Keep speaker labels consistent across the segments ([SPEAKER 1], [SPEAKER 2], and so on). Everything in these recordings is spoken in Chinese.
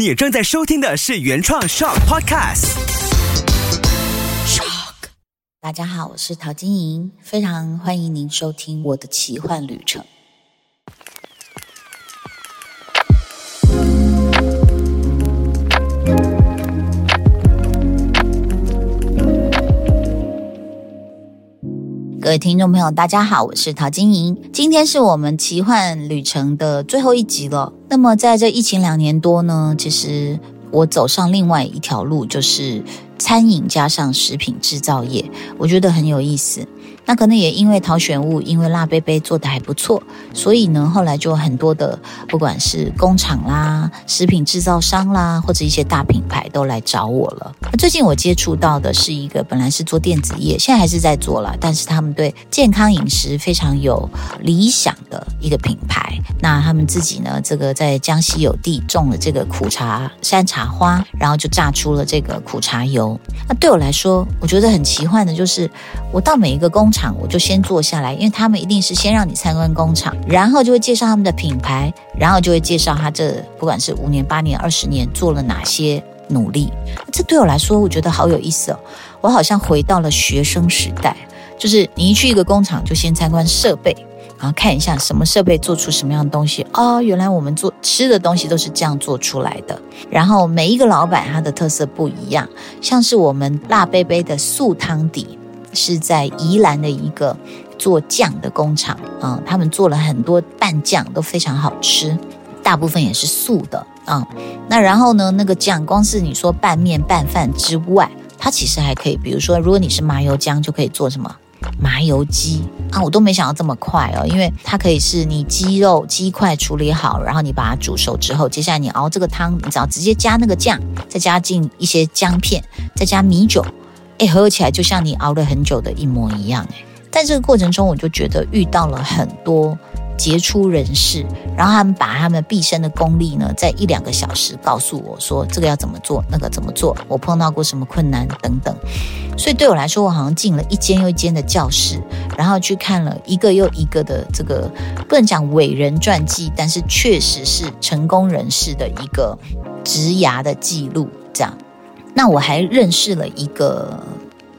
[SPEAKER 1] 你正在收听的是原创 Shock Podcast。
[SPEAKER 2] 大家好，我是陶晶莹，非常欢迎您收听我的奇幻旅程。各位听众朋友，大家好，我是陶晶莹。今天是我们奇幻旅程的最后一集了。那么，在这疫情两年多呢，其实我走上另外一条路，就是餐饮加上食品制造业，我觉得很有意思。那可能也因为淘选物，因为辣杯杯做的还不错，所以呢，后来就很多的，不管是工厂啦、食品制造商啦，或者一些大品牌都来找我了。最近我接触到的是一个本来是做电子业，现在还是在做了，但是他们对健康饮食非常有理想的一个品牌。那他们自己呢，这个在江西有地种了这个苦茶山茶花，然后就榨出了这个苦茶油。那对我来说，我觉得很奇幻的就是，我到每一个工厂。我就先坐下来，因为他们一定是先让你参观工厂，然后就会介绍他们的品牌，然后就会介绍他这不管是五年、八年、二十年做了哪些努力。这对我来说，我觉得好有意思哦。我好像回到了学生时代，就是你一去一个工厂，就先参观设备，然后看一下什么设备做出什么样的东西。哦，原来我们做吃的东西都是这样做出来的。然后每一个老板他的特色不一样，像是我们辣杯杯的素汤底。是在宜兰的一个做酱的工厂啊，他们做了很多拌酱都非常好吃，大部分也是素的啊。那然后呢，那个酱光是你说拌面拌饭之外，它其实还可以，比如说如果你是麻油姜，就可以做什么麻油鸡啊，我都没想到这么快哦，因为它可以是你鸡肉鸡块处理好，然后你把它煮熟之后，接下来你熬这个汤，你只要直接加那个酱，再加进一些姜片，再加米酒。哎，喝起来就像你熬了很久的一模一样哎！在这个过程中，我就觉得遇到了很多杰出人士，然后他们把他们毕生的功力呢，在一两个小时告诉我说这个要怎么做，那个怎么做，我碰到过什么困难等等。所以对我来说，我好像进了一间又一间的教室，然后去看了一个又一个的这个不能讲伟人传记，但是确实是成功人士的一个职涯的记录，这样。那我还认识了一个，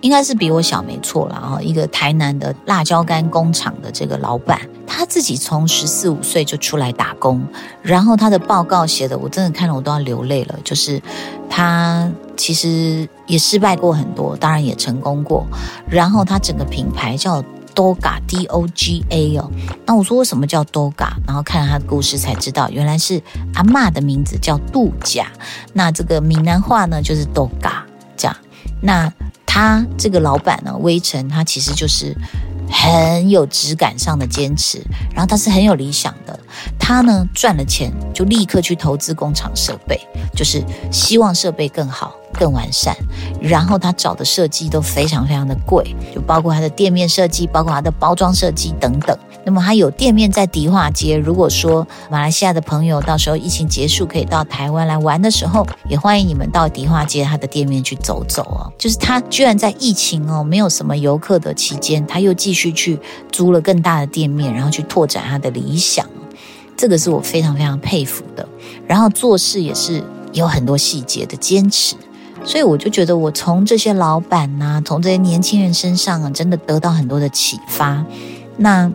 [SPEAKER 2] 应该是比我小没错了啊，一个台南的辣椒干工厂的这个老板，他自己从十四五岁就出来打工，然后他的报告写的我真的看了我都要流泪了，就是他其实也失败过很多，当然也成功过，然后他整个品牌叫。Doga D O G A 哦，那我说为什么叫 Doga？然后看了他的故事才知道，原来是阿妈的名字叫度假。那这个闽南话呢，就是 Doga 这样。那他这个老板呢，微臣，他其实就是很有质感上的坚持，然后他是很有理想的。他呢赚了钱就立刻去投资工厂设备，就是希望设备更好。更完善，然后他找的设计都非常非常的贵，就包括他的店面设计，包括他的包装设计等等。那么他有店面在迪化街，如果说马来西亚的朋友到时候疫情结束可以到台湾来玩的时候，也欢迎你们到迪化街他的店面去走走哦。就是他居然在疫情哦没有什么游客的期间，他又继续去租了更大的店面，然后去拓展他的理想，这个是我非常非常佩服的。然后做事也是有很多细节的坚持。所以我就觉得，我从这些老板呐，从这些年轻人身上啊，真的得到很多的启发。那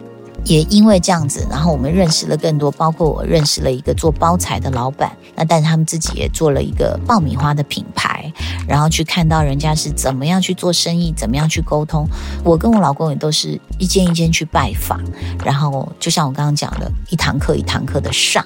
[SPEAKER 2] 也因为这样子，然后我们认识了更多，包括我认识了一个做包材的老板。那但是他们自己也做了一个爆米花的品牌，然后去看到人家是怎么样去做生意，怎么样去沟通。我跟我老公也都是一间一间去拜访，然后就像我刚刚讲的，一堂课一堂课的上。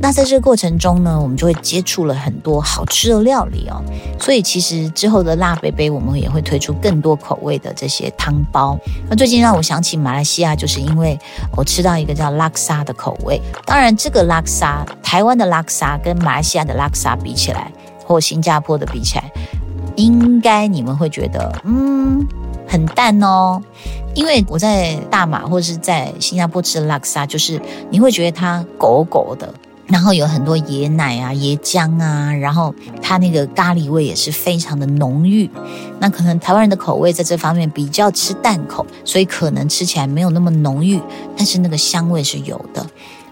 [SPEAKER 2] 那在这个过程中呢，我们就会接触了很多好吃的料理哦。所以其实之后的辣杯杯，我们也会推出更多口味的这些汤包。那最近让我想起马来西亚，就是因为我吃到一个叫拉克沙的口味。当然，这个拉克沙，台湾的拉克沙跟马来西亚的拉克沙比起来，或新加坡的比起来，应该你们会觉得，嗯，很淡哦。因为我在大马或者是在新加坡吃的拉克沙，就是你会觉得它狗狗的。然后有很多椰奶啊、椰浆啊，然后它那个咖喱味也是非常的浓郁。那可能台湾人的口味在这方面比较吃淡口，所以可能吃起来没有那么浓郁，但是那个香味是有的。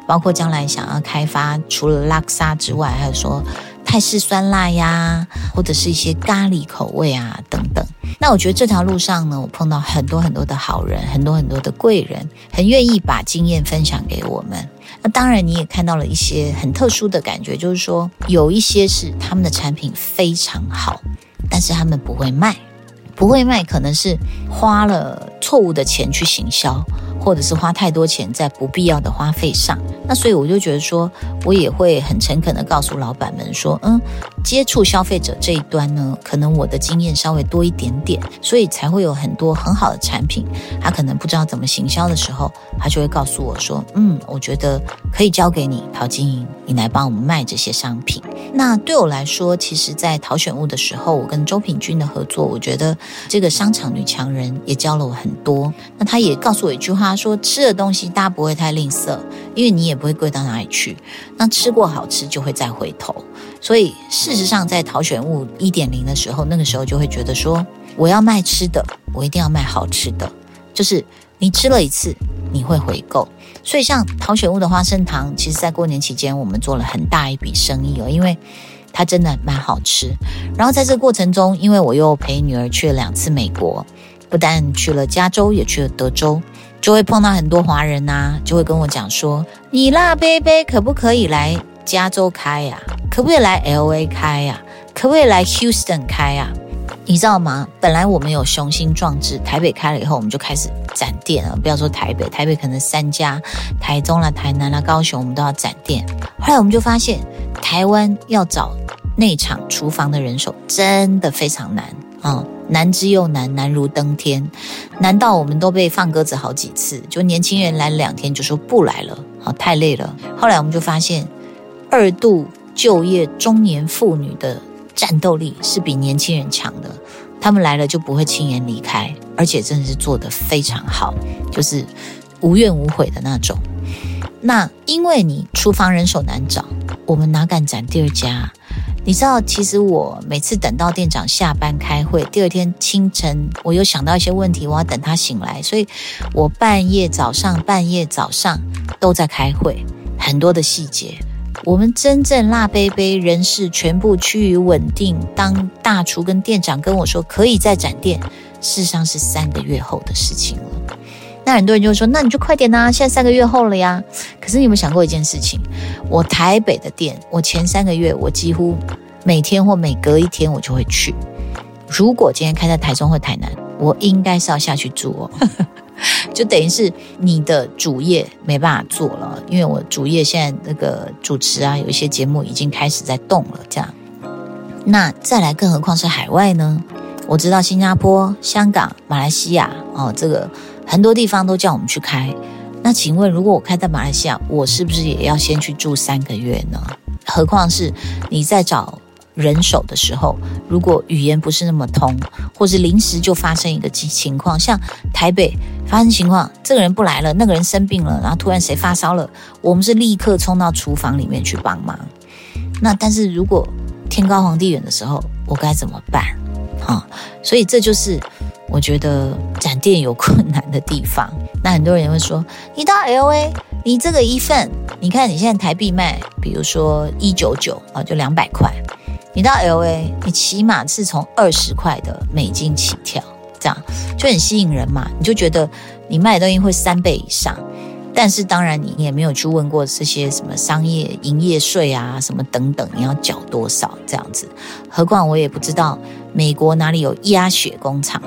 [SPEAKER 2] 包括将来想要开发除了拉萨之外，还有说。泰式酸辣呀，或者是一些咖喱口味啊等等。那我觉得这条路上呢，我碰到很多很多的好人，很多很多的贵人，很愿意把经验分享给我们。那当然，你也看到了一些很特殊的感觉，就是说有一些是他们的产品非常好，但是他们不会卖，不会卖可能是花了错误的钱去行销。或者是花太多钱在不必要的花费上，那所以我就觉得说，我也会很诚恳的告诉老板们说，嗯，接触消费者这一端呢，可能我的经验稍微多一点点，所以才会有很多很好的产品，他可能不知道怎么行销的时候，他就会告诉我说，嗯，我觉得可以交给你陶晶莹，你来帮我们卖这些商品。那对我来说，其实，在淘选物的时候，我跟周品君的合作，我觉得这个商场女强人也教了我很多。那他也告诉我一句话。他说：“吃的东西大家不会太吝啬，因为你也不会贵到哪里去。那吃过好吃就会再回头。所以事实上，在淘选物一点零的时候，那个时候就会觉得说，我要卖吃的，我一定要卖好吃的。就是你吃了一次，你会回购。所以像淘选物的花生糖，其实在过年期间我们做了很大一笔生意哦，因为它真的蛮好吃。然后在这个过程中，因为我又陪女儿去了两次美国，不但去了加州，也去了德州。”就会碰到很多华人呐，就会跟我讲说：“你辣杯杯可不可以来加州开呀？可不可以来 L A 开呀？可不可以来 Houston 开呀？你知道吗？本来我们有雄心壮志，台北开了以后，我们就开始展店了。不要说台北，台北可能三家，台中啦、台南啦、高雄，我们都要展店。后来我们就发现，台湾要找内场厨房的人手，真的非常难啊。”难之又难，难如登天。难道我们都被放鸽子好几次？就年轻人来两天就说不来了，好太累了。后来我们就发现，二度就业中年妇女的战斗力是比年轻人强的。他们来了就不会轻言离开，而且真的是做得非常好，就是无怨无悔的那种。那因为你厨房人手难找，我们哪敢攒第二家？你知道，其实我每次等到店长下班开会，第二天清晨我又想到一些问题，我要等他醒来，所以我半夜早上、半夜早上都在开会，很多的细节。我们真正辣杯杯人事全部趋于稳定，当大厨跟店长跟我说可以再展店，事实上是三个月后的事情了。那很多人就会说：“那你就快点呐！现在三个月后了呀。”可是你有没有想过一件事情？我台北的店，我前三个月我几乎每天或每隔一天我就会去。如果今天开在台中或台南，我应该是要下去住哦。就等于是你的主业没办法做了，因为我主业现在那个主持啊，有一些节目已经开始在动了。这样，那再来，更何况是海外呢？我知道新加坡、香港、马来西亚哦，这个。很多地方都叫我们去开，那请问，如果我开在马来西亚，我是不是也要先去住三个月呢？何况是你在找人手的时候，如果语言不是那么通，或是临时就发生一个情况，像台北发生情况，这个人不来了，那个人生病了，然后突然谁发烧了，我们是立刻冲到厨房里面去帮忙。那但是如果天高皇帝远的时候，我该怎么办？啊，所以这就是。我觉得店有困难的地方，那很多人会说，你到 L A，你这个一份，你看你现在台币卖，比如说一九九啊，就两百块，你到 L A，你起码是从二十块的美金起跳，这样就很吸引人嘛，你就觉得你卖的东西会三倍以上。但是当然，你也没有去问过这些什么商业营业税啊，什么等等，你要缴多少这样子？何况我也不知道美国哪里有鸭血工厂。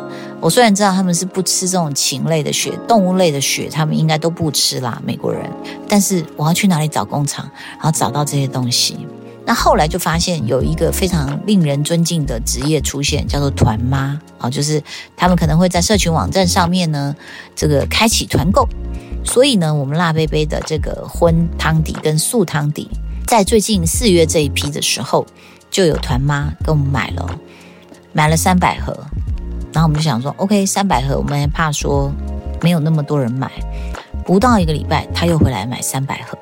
[SPEAKER 2] 我虽然知道他们是不吃这种禽类的血，动物类的血他们应该都不吃啦，美国人。但是我要去哪里找工厂，然后找到这些东西？那后来就发现有一个非常令人尊敬的职业出现，叫做团妈啊，就是他们可能会在社群网站上面呢，这个开启团购。所以呢，我们辣杯杯的这个荤汤底跟素汤底，在最近四月这一批的时候，就有团妈跟我们买了，买了三百盒。然后我们就想说，OK，三百盒，我们怕说没有那么多人买，不到一个礼拜，他又回来买三百盒。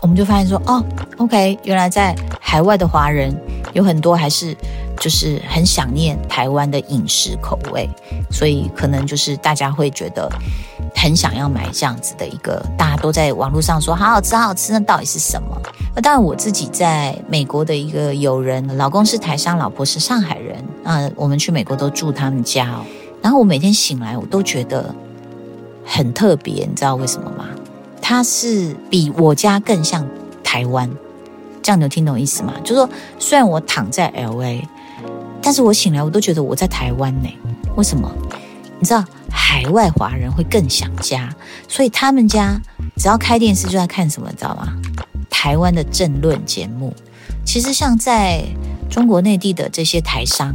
[SPEAKER 2] 我们就发现说，哦，OK，原来在海外的华人有很多还是就是很想念台湾的饮食口味，所以可能就是大家会觉得。很想要买这样子的一个，大家都在网络上说好好吃，好好吃，那到底是什么？那当然，我自己在美国的一个友人，老公是台商，老婆是上海，啊，我们去美国都住他们家哦。然后我每天醒来，我都觉得很特别，你知道为什么吗？它是比我家更像台湾，这样你有听懂意思吗？就是说，虽然我躺在 L A，但是我醒来我都觉得我在台湾呢。为什么？你知道？海外华人会更想家，所以他们家只要开电视就在看什么，你知道吗？台湾的政论节目。其实像在中国内地的这些台商，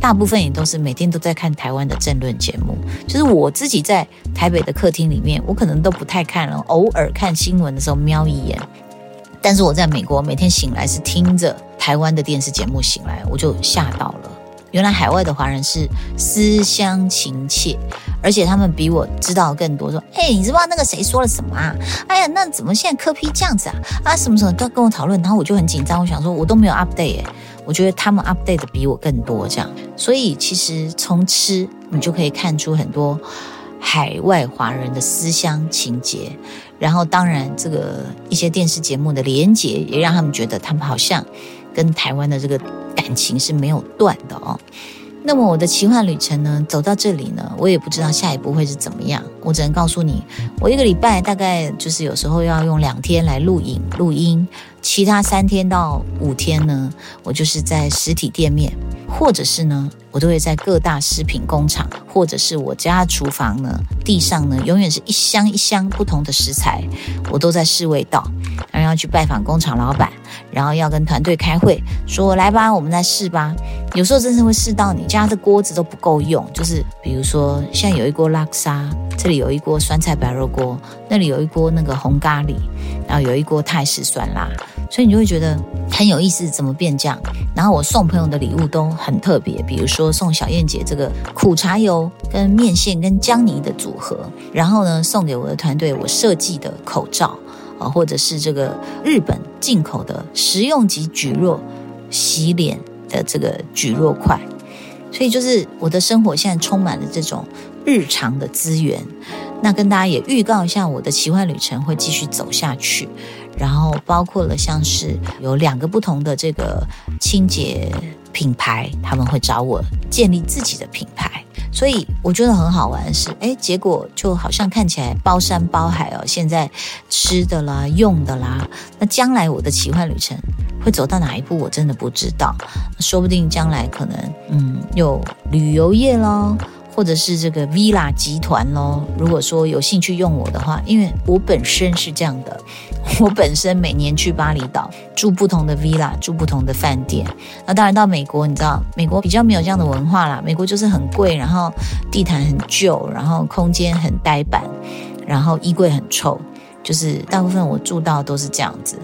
[SPEAKER 2] 大部分也都是每天都在看台湾的政论节目。就是我自己在台北的客厅里面，我可能都不太看了，偶尔看新闻的时候瞄一眼。但是我在美国每天醒来是听着台湾的电视节目醒来，我就吓到了。原来海外的华人是思乡情切。而且他们比我知道更多，说，哎，你知不知道那个谁说了什么啊？哎呀，那怎么现在科批这样子啊？啊，什么什么都要跟我讨论，然后我就很紧张，我想说，我都没有 update 哎，我觉得他们 update 的比我更多，这样，所以其实从吃你就可以看出很多海外华人的思乡情节，然后当然这个一些电视节目的连结也让他们觉得他们好像跟台湾的这个感情是没有断的哦。那么我的奇幻旅程呢，走到这里呢，我也不知道下一步会是怎么样。我只能告诉你，我一个礼拜大概就是有时候要用两天来录影录音，其他三天到五天呢，我就是在实体店面，或者是呢，我都会在各大食品工厂，或者是我家厨房呢，地上呢，永远是一箱一箱不同的食材，我都在试味道，然后要去拜访工厂老板。然后要跟团队开会，说来吧，我们来试吧。有时候真是会试到你家的锅子都不够用，就是比如说现在有一锅拉沙，这里有一锅酸菜白肉锅，那里有一锅那个红咖喱，然后有一锅泰式酸辣，所以你就会觉得很有意思，怎么变这样？然后我送朋友的礼物都很特别，比如说送小燕姐这个苦茶油跟面线跟姜泥的组合，然后呢送给我的团队我设计的口罩。啊，或者是这个日本进口的食用级菊若洗脸的这个菊若块，所以就是我的生活现在充满了这种日常的资源。那跟大家也预告一下，我的奇幻旅程会继续走下去，然后包括了像是有两个不同的这个清洁品牌，他们会找我建立自己的品牌。所以我觉得很好玩的是，哎，结果就好像看起来包山包海哦。现在吃的啦、用的啦，那将来我的奇幻旅程会走到哪一步，我真的不知道。说不定将来可能，嗯，有旅游业喽。或者是这个 villa 集团咯，如果说有兴趣用我的话，因为我本身是这样的，我本身每年去巴厘岛住不同的 villa，住不同的饭店。那当然到美国，你知道美国比较没有这样的文化啦，美国就是很贵，然后地毯很旧，然后空间很呆板，然后衣柜很臭，就是大部分我住到都是这样子。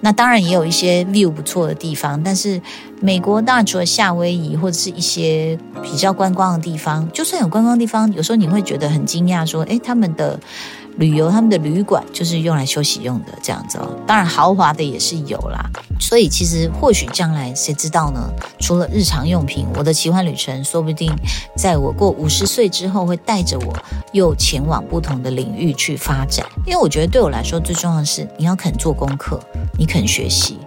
[SPEAKER 2] 那当然也有一些 view 不错的地方，但是美国当然除了夏威夷或者是一些比较观光的地方，就算有观光地方，有时候你会觉得很惊讶，说，诶，他们的。旅游他们的旅馆就是用来休息用的，这样子哦。当然豪华的也是有啦，所以其实或许将来谁知道呢？除了日常用品，我的奇幻旅程说不定在我过五十岁之后会带着我又前往不同的领域去发展。因为我觉得对我来说最重要的是你要肯做功课，你肯学习。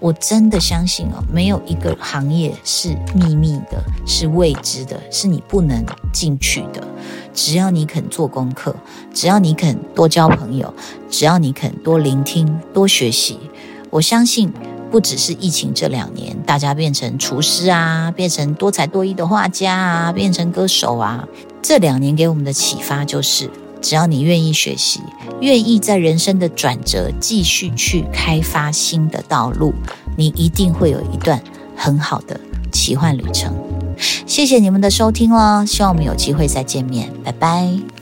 [SPEAKER 2] 我真的相信哦，没有一个行业是秘密的，是未知的，是你不能进去的。只要你肯做功课，只要你肯多交朋友，只要你肯多聆听、多学习，我相信不只是疫情这两年，大家变成厨师啊，变成多才多艺的画家啊，变成歌手啊，这两年给我们的启发就是。只要你愿意学习，愿意在人生的转折继续去开发新的道路，你一定会有一段很好的奇幻旅程。谢谢你们的收听啦，希望我们有机会再见面，拜拜。